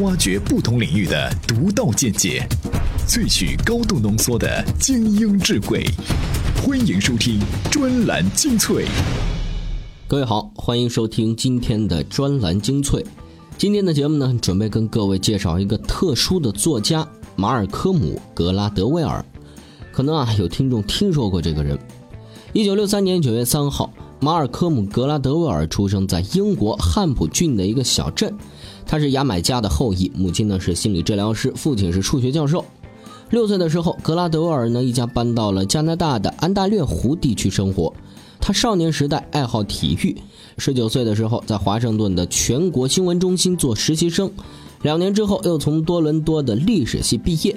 挖掘不同领域的独到见解，萃取高度浓缩的精英智慧。欢迎收听专栏精粹。各位好，欢迎收听今天的专栏精粹。今天的节目呢，准备跟各位介绍一个特殊的作家马尔科姆·格拉德威尔。可能啊，有听众听说过这个人。一九六三年九月三号，马尔科姆·格拉德威尔出生在英国汉普郡的一个小镇。他是牙买加的后裔，母亲呢是心理治疗师，父亲是数学教授。六岁的时候，格拉德威尔呢一家搬到了加拿大的安大略湖地区生活。他少年时代爱好体育，十九岁的时候在华盛顿的全国新闻中心做实习生，两年之后又从多伦多的历史系毕业。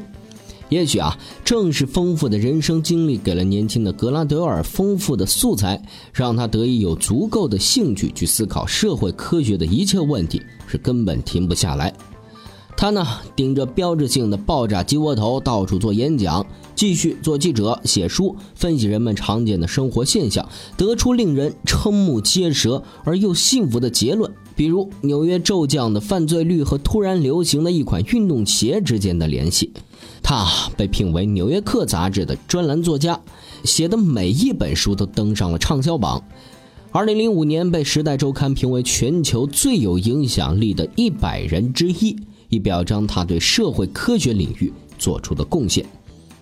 也许啊，正是丰富的人生经历给了年轻的格拉德尔丰富的素材，让他得以有足够的兴趣去思考社会科学的一切问题，是根本停不下来。他呢，顶着标志性的爆炸鸡窝头，到处做演讲，继续做记者、写书，分析人们常见的生活现象，得出令人瞠目结舌而又幸福的结论。比如，纽约骤降的犯罪率和突然流行的一款运动鞋之间的联系。他被聘为《纽约客》杂志的专栏作家，写的每一本书都登上了畅销榜。2005年被《时代周刊》评为全球最有影响力的一百人之一，以表彰他对社会科学领域做出的贡献。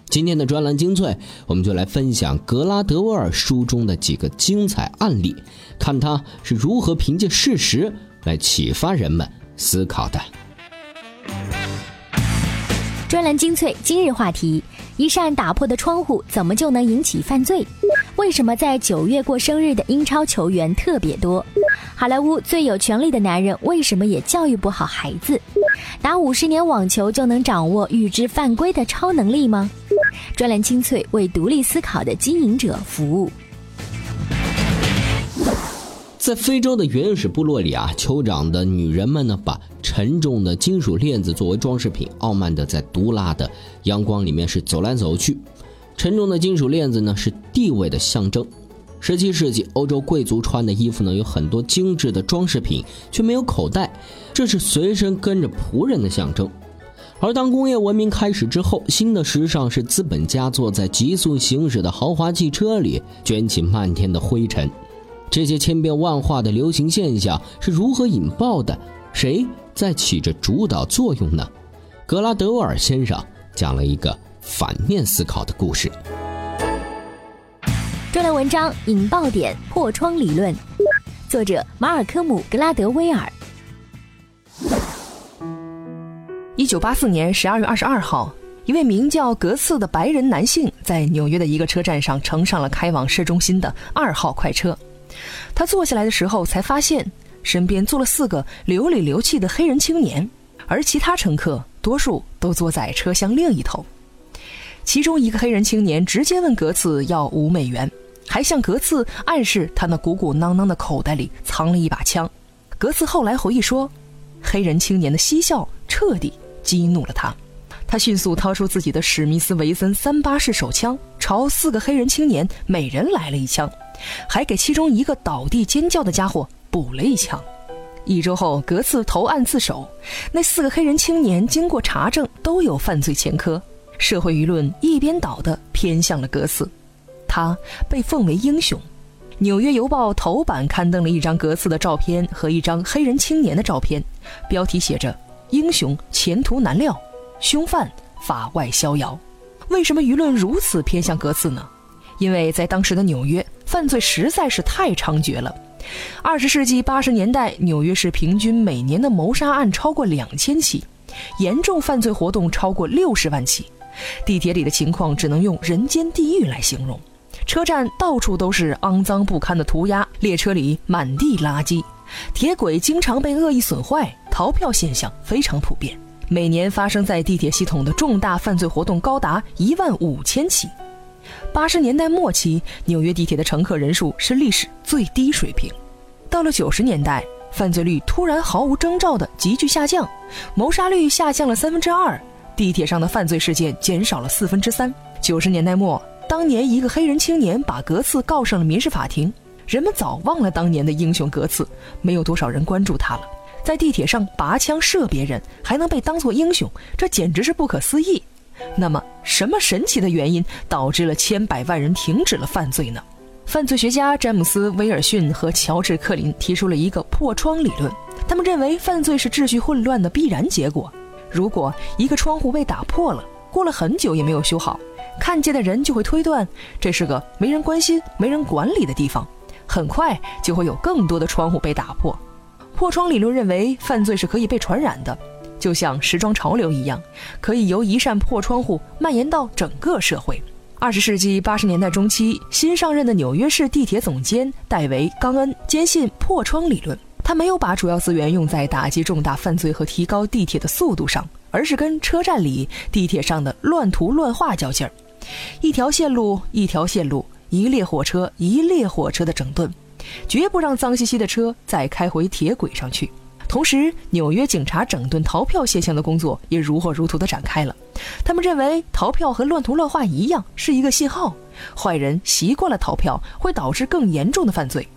今天的专栏精粹，我们就来分享格拉德威尔书中的几个精彩案例，看他是如何凭借事实来启发人们思考的。专栏精粹今日话题：一扇打破的窗户怎么就能引起犯罪？为什么在九月过生日的英超球员特别多？好莱坞最有权力的男人为什么也教育不好孩子？打五十年网球就能掌握预知犯规的超能力吗？专栏精粹为独立思考的经营者服务。在非洲的原始部落里啊，酋长的女人们呢，把沉重的金属链子作为装饰品，傲慢的在毒辣的阳光里面是走来走去。沉重的金属链子呢，是地位的象征。十七世纪，欧洲贵族穿的衣服呢，有很多精致的装饰品，却没有口袋，这是随身跟着仆人的象征。而当工业文明开始之后，新的时尚是资本家坐在急速行驶的豪华汽车里，卷起漫天的灰尘。这些千变万化的流行现象是如何引爆的？谁在起着主导作用呢？格拉德沃尔先生讲了一个反面思考的故事。专栏文章《引爆点破窗理论》，作者马尔科姆·格拉德威尔。一九八四年十二月二十二号，一位名叫格茨的白人男性在纽约的一个车站上乘上了开往市中心的二号快车。他坐下来的时候，才发现身边坐了四个流里流气的黑人青年，而其他乘客多数都坐在车厢另一头。其中一个黑人青年直接问格茨要五美元，还向格茨暗示他那鼓鼓囊囊的口袋里藏了一把枪。格茨后来回忆说，黑人青年的嬉笑彻底激怒了他，他迅速掏出自己的史密斯维森三八式手枪，朝四个黑人青年每人来了一枪。还给其中一个倒地尖叫的家伙补了一枪。一周后，格茨投案自首。那四个黑人青年经过查证，都有犯罪前科。社会舆论一边倒的偏向了格茨，他被奉为英雄。《纽约邮报》头版刊登了一张格茨的照片和一张黑人青年的照片，标题写着：“英雄前途难料，凶犯法外逍遥。”为什么舆论如此偏向格茨呢？因为在当时的纽约。犯罪实在是太猖獗了。二十世纪八十年代，纽约市平均每年的谋杀案超过两千起，严重犯罪活动超过六十万起。地铁里的情况只能用人间地狱来形容。车站到处都是肮脏不堪的涂鸦，列车里满地垃圾，铁轨经常被恶意损坏，逃票现象非常普遍。每年发生在地铁系统的重大犯罪活动高达一万五千起。八十年代末期，纽约地铁的乘客人数是历史最低水平。到了九十年代，犯罪率突然毫无征兆的急剧下降，谋杀率下降了三分之二，地铁上的犯罪事件减少了四分之三。九十年代末，当年一个黑人青年把格茨告上了民事法庭，人们早忘了当年的英雄格茨，没有多少人关注他了。在地铁上拔枪射别人，还能被当作英雄，这简直是不可思议。那么，什么神奇的原因导致了千百万人停止了犯罪呢？犯罪学家詹姆斯·威尔逊和乔治·克林提出了一个破窗理论。他们认为，犯罪是秩序混乱的必然结果。如果一个窗户被打破了，过了很久也没有修好，看见的人就会推断这是个没人关心、没人管理的地方。很快就会有更多的窗户被打破。破窗理论认为，犯罪是可以被传染的，就像时装潮流一样，可以由一扇破窗户蔓延到整个社会。二十世纪八十年代中期，新上任的纽约市地铁总监戴维·冈恩坚信破窗理论。他没有把主要资源用在打击重大犯罪和提高地铁的速度上，而是跟车站里地铁上的乱涂乱画较劲儿。一条线路，一条线路，一列火车，一列火车的整顿，绝不让脏兮兮的车再开回铁轨上去。同时，纽约警察整顿逃票现象的工作也如火如荼地展开了。他们认为，逃票和乱涂乱画一样，是一个信号，坏人习惯了逃票会导致更严重的犯罪。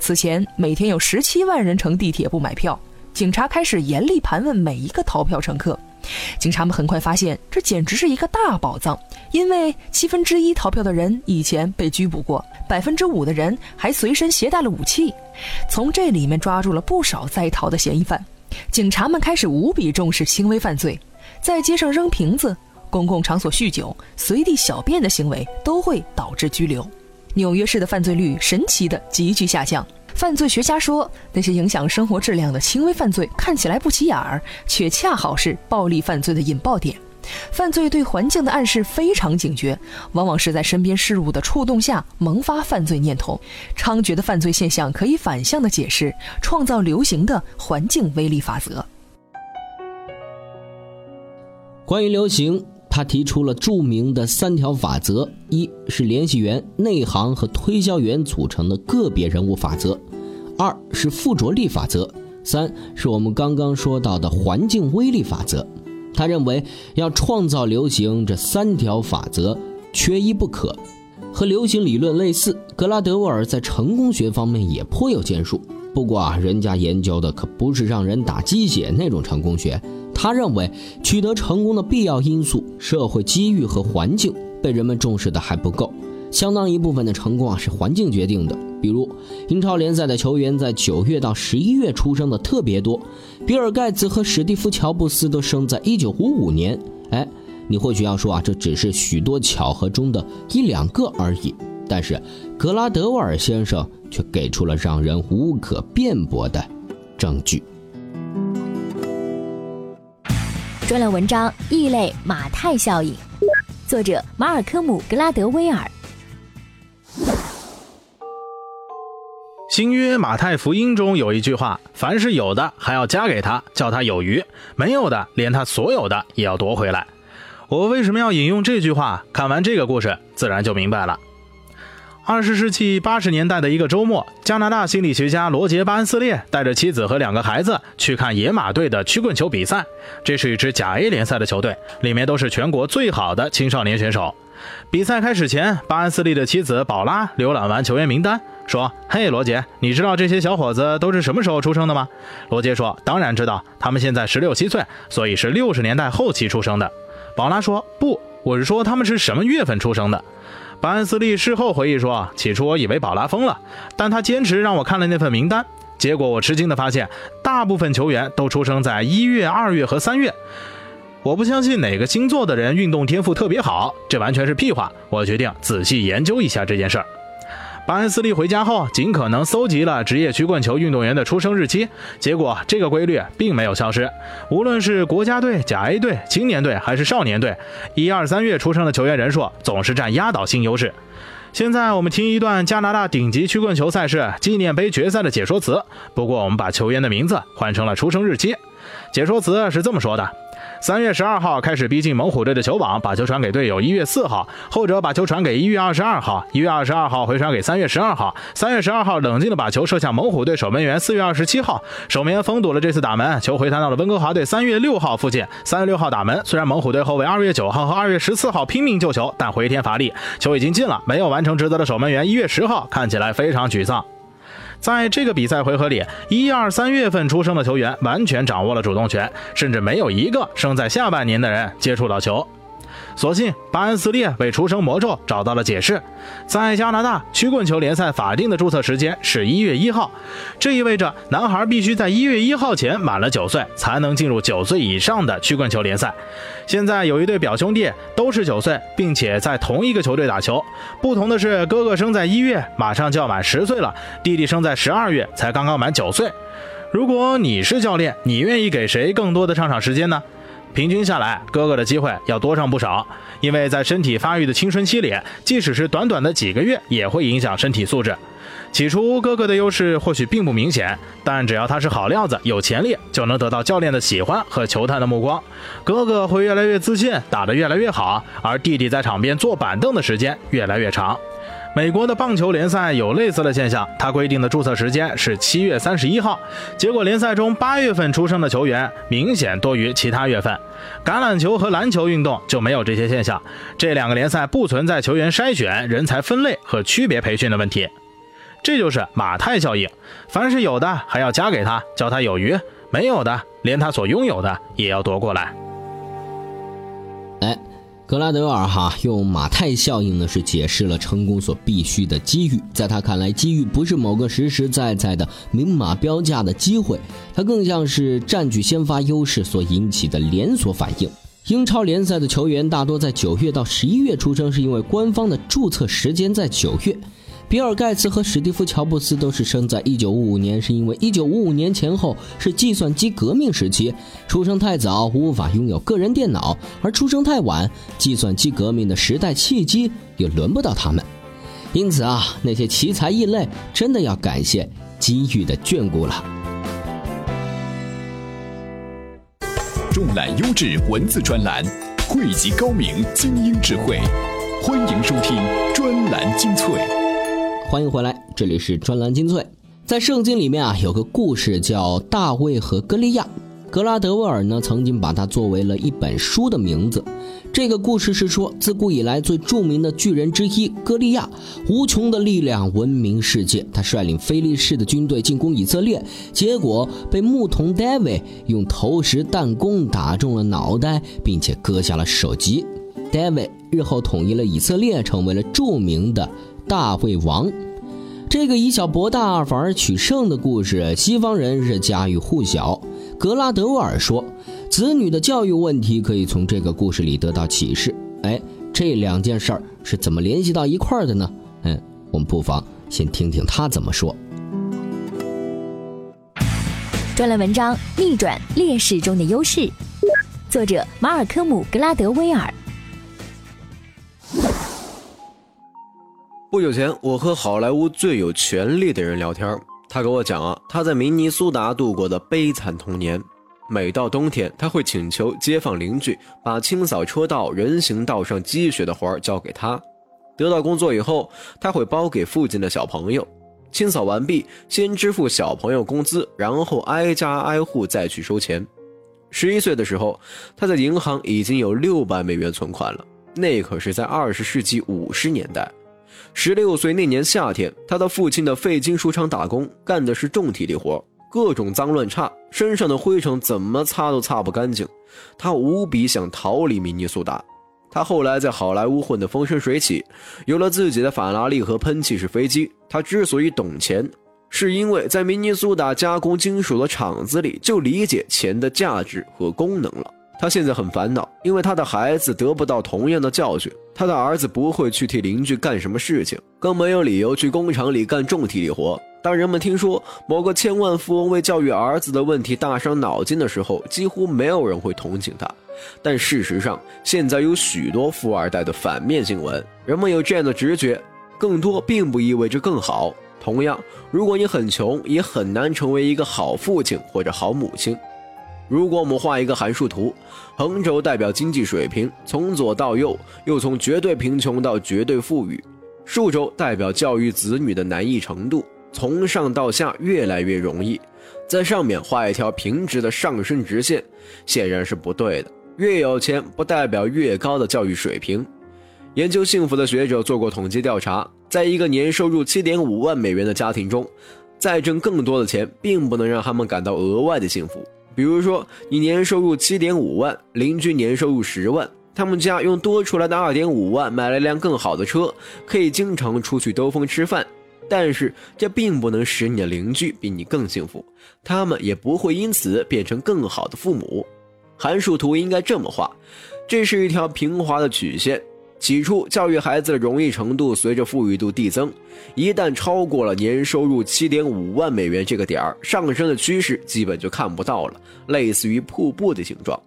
此前，每天有十七万人乘地铁不买票，警察开始严厉盘问每一个逃票乘客。警察们很快发现，这简直是一个大宝藏，因为七分之一逃票的人以前被拘捕过，百分之五的人还随身携带了武器，从这里面抓住了不少在逃的嫌疑犯。警察们开始无比重视轻微犯罪，在街上扔瓶子、公共场所酗酒、随地小便的行为都会导致拘留。纽约市的犯罪率神奇的急剧下降。犯罪学家说，那些影响生活质量的轻微犯罪看起来不起眼儿，却恰好是暴力犯罪的引爆点。犯罪对环境的暗示非常警觉，往往是在身边事物的触动下萌发犯罪念头。猖獗的犯罪现象可以反向的解释创造流行的环境威力法则。关于流行，他提出了著名的三条法则：一是联系员、内行和推销员组成的个别人物法则；二是附着力法则；三是我们刚刚说到的环境威力法则。他认为，要创造流行，这三条法则缺一不可。和流行理论类似，格拉德沃尔在成功学方面也颇有建树。不过啊，人家研究的可不是让人打鸡血那种成功学。他认为，取得成功的必要因素——社会机遇和环境，被人们重视的还不够。相当一部分的成功啊，是环境决定的。比如，英超联赛的球员在九月到十一月出生的特别多，比尔盖茨和史蒂夫乔布斯都生在一九五五年。哎，你或许要说啊，这只是许多巧合中的一两个而已。但是，格拉德沃尔先生却给出了让人无可辩驳的证据。专栏文章《异类马太效应》，作者马尔科姆·格拉德威尔。新约马太福音中有一句话：“凡是有的，还要加给他，叫他有余；没有的，连他所有的也要夺回来。”我为什么要引用这句话？看完这个故事，自然就明白了。二十世纪八十年代的一个周末，加拿大心理学家罗杰·巴恩斯列带着妻子和两个孩子去看野马队的曲棍球比赛。这是一支甲 A 联赛的球队，里面都是全国最好的青少年选手。比赛开始前，巴恩斯利的妻子宝拉浏览完球员名单，说：“嘿，罗杰，你知道这些小伙子都是什么时候出生的吗？”罗杰说：“当然知道，他们现在十六七岁，所以是六十年代后期出生的。”宝拉说：“不，我是说他们是什么月份出生的。”班斯利事后回忆说：“起初我以为宝拉疯了，但他坚持让我看了那份名单，结果我吃惊地发现，大部分球员都出生在一月、二月和三月。”我不相信哪个星座的人运动天赋特别好，这完全是屁话。我决定仔细研究一下这件事儿。巴恩斯利回家后，尽可能搜集了职业曲棍球运动员的出生日期，结果这个规律并没有消失。无论是国家队、甲 A 队、青年队还是少年队，一二三月出生的球员人数总是占压倒性优势。现在我们听一段加拿大顶级曲棍球赛事纪念杯决赛的解说词，不过我们把球员的名字换成了出生日期。解说词是这么说的。三月十二号开始逼近猛虎队的球网，把球传给队友。一月四号，后者把球传给一月二十二号。一月二十二号回传给三月十二号。三月十二号冷静的把球射向猛虎队守门员。四月二十七号，守门员封堵了这次打门，球回弹到了温哥华队三月六号附近。三月六号打门，虽然猛虎队后卫二月九号和二月十四号拼命救球，但回天乏力，球已经进了。没有完成职责的守门员一月十号看起来非常沮丧。在这个比赛回合里，一二三月份出生的球员完全掌握了主动权，甚至没有一个生在下半年的人接触到球。所幸巴恩斯利为出生魔咒找到了解释，在加拿大曲棍球联赛法定的注册时间是一月一号，这意味着男孩必须在一月一号前满了九岁，才能进入九岁以上的曲棍球联赛。现在有一对表兄弟都是九岁，并且在同一个球队打球，不同的是哥哥生在一月，马上就要满十岁了，弟弟生在十二月，才刚刚满九岁。如果你是教练，你愿意给谁更多的上场时间呢？平均下来，哥哥的机会要多上不少，因为在身体发育的青春期里，即使是短短的几个月，也会影响身体素质。起初，哥哥的优势或许并不明显，但只要他是好料子、有潜力，就能得到教练的喜欢和球探的目光。哥哥会越来越自信，打得越来越好，而弟弟在场边坐板凳的时间越来越长。美国的棒球联赛有类似的现象，它规定的注册时间是七月三十一号，结果联赛中八月份出生的球员明显多于其他月份。橄榄球和篮球运动就没有这些现象，这两个联赛不存在球员筛选、人才分类和区别培训的问题。这就是马太效应，凡是有的还要加给他，叫他有余；没有的，连他所拥有的也要夺过来。哎。格拉德尔哈用马太效应呢，是解释了成功所必须的机遇。在他看来，机遇不是某个实实在在的明码标价的机会，它更像是占据先发优势所引起的连锁反应。英超联赛的球员大多在九月到十一月出生，是因为官方的注册时间在九月。比尔盖茨和史蒂夫乔布斯都是生在一九五五年，是因为一九五五年前后是计算机革命时期，出生太早无法拥有个人电脑，而出生太晚，计算机革命的时代契机也轮不到他们。因此啊，那些奇才异类真的要感谢机遇的眷顾了。重览优质文字专栏，汇集高明精英智慧，欢迎收听专栏精粹。欢迎回来，这里是专栏精粹。在圣经里面啊，有个故事叫大卫和歌利亚。格拉德威尔呢，曾经把它作为了一本书的名字。这个故事是说，自古以来最著名的巨人之一歌利亚，无穷的力量闻名世界。他率领非利士的军队进攻以色列，结果被牧童大卫用投石弹弓打中了脑袋，并且割下了首级。大卫日后统一了以色列，成为了著名的。大卫王，这个以小博大反而取胜的故事，西方人是家喻户晓。格拉德沃尔说，子女的教育问题可以从这个故事里得到启示。哎，这两件事儿是怎么联系到一块儿的呢？嗯，我们不妨先听听他怎么说。专栏文章：逆转劣势中的优势，作者马尔科姆·格拉德威尔。不久前，我和好莱坞最有权力的人聊天，他跟我讲啊，他在明尼苏达度过的悲惨童年。每到冬天，他会请求街坊邻居把清扫车道、人行道上积雪的活儿交给他。得到工作以后，他会包给附近的小朋友。清扫完毕，先支付小朋友工资，然后挨家挨户再去收钱。十一岁的时候，他在银行已经有六百美元存款了，那可是在二十世纪五十年代。十六岁那年夏天，他到父亲的废金属厂打工，干的是重体力活，各种脏乱差，身上的灰尘怎么擦都擦不干净。他无比想逃离明尼苏达。他后来在好莱坞混得风生水起，有了自己的法拉利和喷气式飞机。他之所以懂钱，是因为在明尼苏达加工金属的厂子里就理解钱的价值和功能了。他现在很烦恼，因为他的孩子得不到同样的教训。他的儿子不会去替邻居干什么事情，更没有理由去工厂里干重体力活。当人们听说某个千万富翁为教育儿子的问题大伤脑筋的时候，几乎没有人会同情他。但事实上，现在有许多富二代的反面新闻。人们有这样的直觉：更多并不意味着更好。同样，如果你很穷，也很难成为一个好父亲或者好母亲。如果我们画一个函数图，横轴代表经济水平，从左到右，又从绝对贫穷到绝对富裕；竖轴代表教育子女的难易程度，从上到下越来越容易。在上面画一条平直的上升直线，显然是不对的。越有钱不代表越高的教育水平。研究幸福的学者做过统计调查，在一个年收入七点五万美元的家庭中。再挣更多的钱，并不能让他们感到额外的幸福。比如说，你年收入七点五万，邻居年收入十万，他们家用多出来的二点五万买了一辆更好的车，可以经常出去兜风吃饭。但是这并不能使你的邻居比你更幸福，他们也不会因此变成更好的父母。函数图应该这么画，这是一条平滑的曲线。起初，教育孩子的容易程度随着富裕度递增，一旦超过了年收入七点五万美元这个点儿，上升的趋势基本就看不到了，类似于瀑布的形状。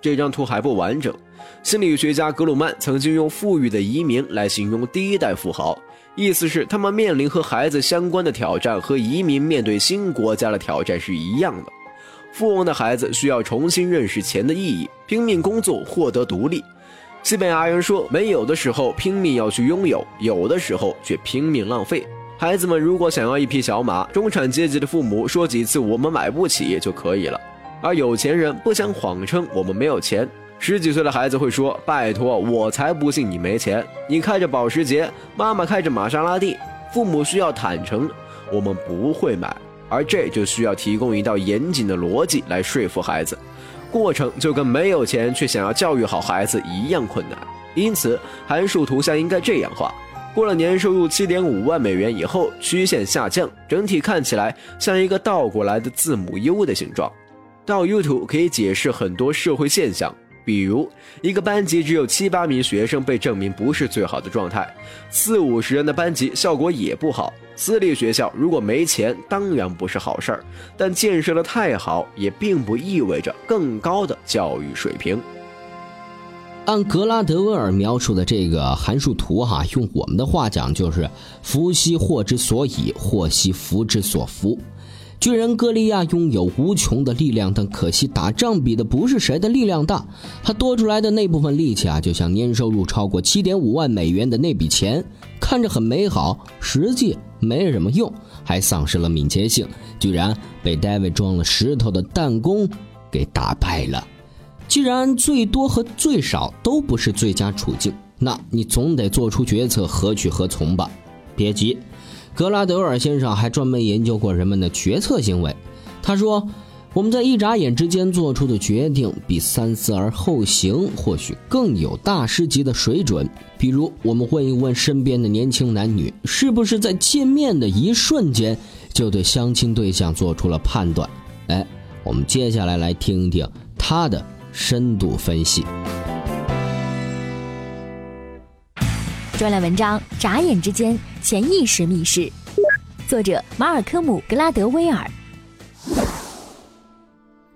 这张图还不完整。心理学家格鲁曼曾经用“富裕的移民”来形容第一代富豪，意思是他们面临和孩子相关的挑战和移民面对新国家的挑战是一样的。富翁的孩子需要重新认识钱的意义，拼命工作获得独立。西班牙人说：“没有的时候拼命要去拥有，有的时候却拼命浪费。”孩子们如果想要一匹小马，中产阶级的父母说几次“我们买不起”就可以了；而有钱人不想谎称“我们没有钱”。十几岁的孩子会说：“拜托，我才不信你没钱！你开着保时捷，妈妈开着玛莎拉蒂。”父母需要坦诚：“我们不会买。”而这就需要提供一道严谨的逻辑来说服孩子。过程就跟没有钱却想要教育好孩子一样困难，因此函数图像应该这样画：过了年收入七点五万美元以后，曲线下降，整体看起来像一个倒过来的字母 U 的形状。倒 U 图可以解释很多社会现象，比如一个班级只有七八名学生被证明不是最好的状态，四五十人的班级效果也不好。私立学校如果没钱，当然不是好事儿，但建设的太好，也并不意味着更高的教育水平。按格拉德威尔描述的这个函数图，哈，用我们的话讲就是“福兮祸之所以，祸兮福之所伏”。巨人歌利亚拥有无穷的力量，但可惜打仗比的不是谁的力量大，他多出来的那部分力气啊，就像年收入超过七点五万美元的那笔钱，看着很美好，实际没什么用，还丧失了敏捷性，居然被大卫装了石头的弹弓给打败了。既然最多和最少都不是最佳处境，那你总得做出决策，何去何从吧？别急。格拉德尔先生还专门研究过人们的决策行为。他说：“我们在一眨眼之间做出的决定，比三思而后行或许更有大师级的水准。比如，我们问一问身边的年轻男女，是不是在见面的一瞬间就对相亲对象做出了判断？哎，我们接下来来听听他的深度分析。”专栏文章：眨眼之间，潜意识密室。作者：马尔科姆·格拉德威尔。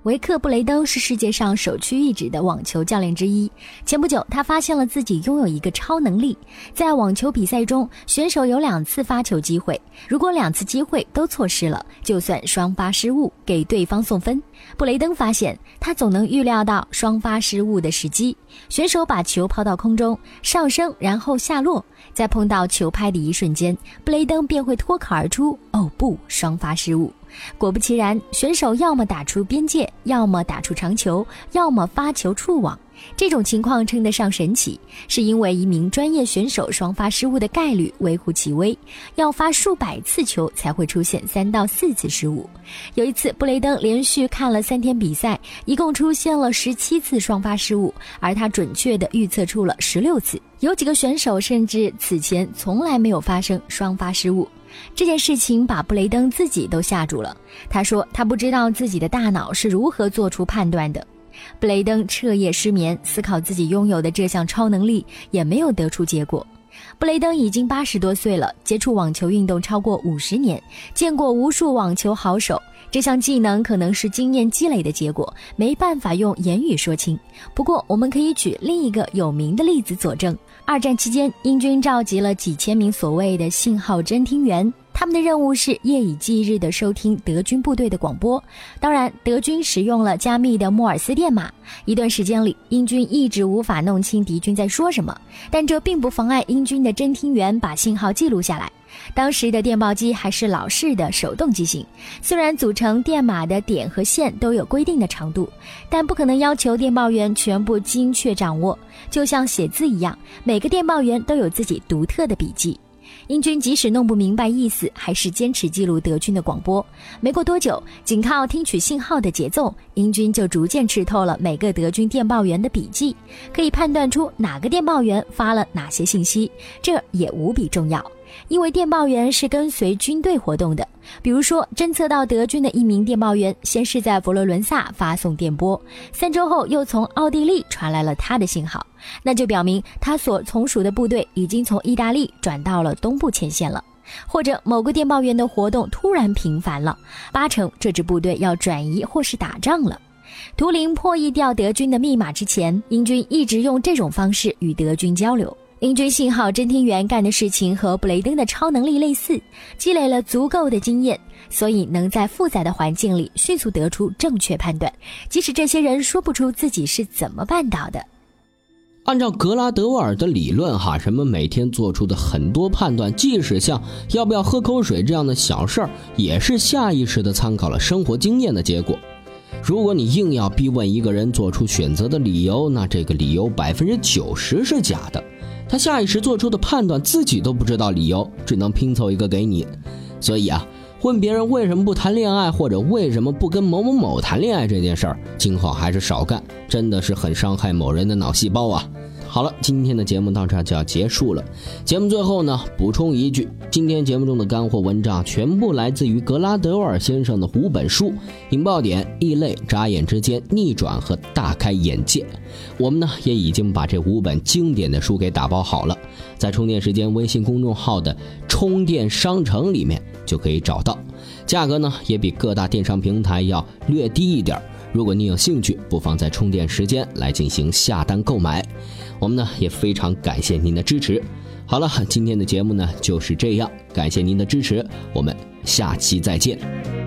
维克·布雷登是世界上首屈一指的网球教练之一。前不久，他发现了自己拥有一个超能力：在网球比赛中，选手有两次发球机会，如果两次机会都错失了，就算双发失误，给对方送分。布雷登发现，他总能预料到双发失误的时机。选手把球抛到空中，上升然后下落，在碰到球拍的一瞬间，布雷登便会脱口而出：“哦不，双发失误。”果不其然，选手要么打出边界，要么打出长球，要么发球触网。这种情况称得上神奇，是因为一名专业选手双发失误的概率微乎其微，要发数百次球才会出现三到四次失误。有一次，布雷登连续看了三天比赛，一共出现了十七次双发失误，而他准确地预测出了十六次。有几个选手甚至此前从来没有发生双发失误。这件事情把布雷登自己都吓住了。他说：“他不知道自己的大脑是如何做出判断的。”布雷登彻夜失眠，思考自己拥有的这项超能力，也没有得出结果。布雷登已经八十多岁了，接触网球运动超过五十年，见过无数网球好手。这项技能可能是经验积累的结果，没办法用言语说清。不过，我们可以举另一个有名的例子佐证。二战期间，英军召集了几千名所谓的信号侦听员，他们的任务是夜以继日地收听德军部队的广播。当然，德军使用了加密的莫尔斯电码。一段时间里，英军一直无法弄清敌军在说什么，但这并不妨碍英军的侦听员把信号记录下来。当时的电报机还是老式的手动机型，虽然组成电码的点和线都有规定的长度，但不可能要求电报员全部精确掌握。就像写字一样，每个电报员都有自己独特的笔记。英军即使弄不明白意思，还是坚持记录德军的广播。没过多久，仅靠听取信号的节奏，英军就逐渐吃透了每个德军电报员的笔记，可以判断出哪个电报员发了哪些信息，这也无比重要。因为电报员是跟随军队活动的，比如说侦测到德军的一名电报员，先是在佛罗伦萨发送电波，三周后又从奥地利传来了他的信号，那就表明他所从属的部队已经从意大利转到了东部前线了。或者某个电报员的活动突然频繁了，八成这支部队要转移或是打仗了。图灵破译掉德军的密码之前，英军一直用这种方式与德军交流。英军信号侦听员干的事情和布雷登的超能力类似，积累了足够的经验，所以能在复杂的环境里迅速得出正确判断，即使这些人说不出自己是怎么办到的。按照格拉德沃尔的理论，哈，人们每天做出的很多判断，即使像要不要喝口水这样的小事儿，也是下意识的参考了生活经验的结果。如果你硬要逼问一个人做出选择的理由，那这个理由百分之九十是假的。他下意识做出的判断，自己都不知道理由，只能拼凑一个给你。所以啊，问别人为什么不谈恋爱，或者为什么不跟某某某谈恋爱这件事儿，今后还是少干，真的是很伤害某人的脑细胞啊。好了，今天的节目到这就要结束了。节目最后呢，补充一句：今天节目中的干货文章全部来自于格拉德沃尔先生的五本书，《引爆点》《异类》《眨眼之间》《逆转》和《大开眼界》。我们呢也已经把这五本经典的书给打包好了，在充电时间微信公众号的充电商城里面就可以找到，价格呢也比各大电商平台要略低一点。如果您有兴趣，不妨在充电时间来进行下单购买。我们呢也非常感谢您的支持。好了，今天的节目呢就是这样，感谢您的支持，我们下期再见。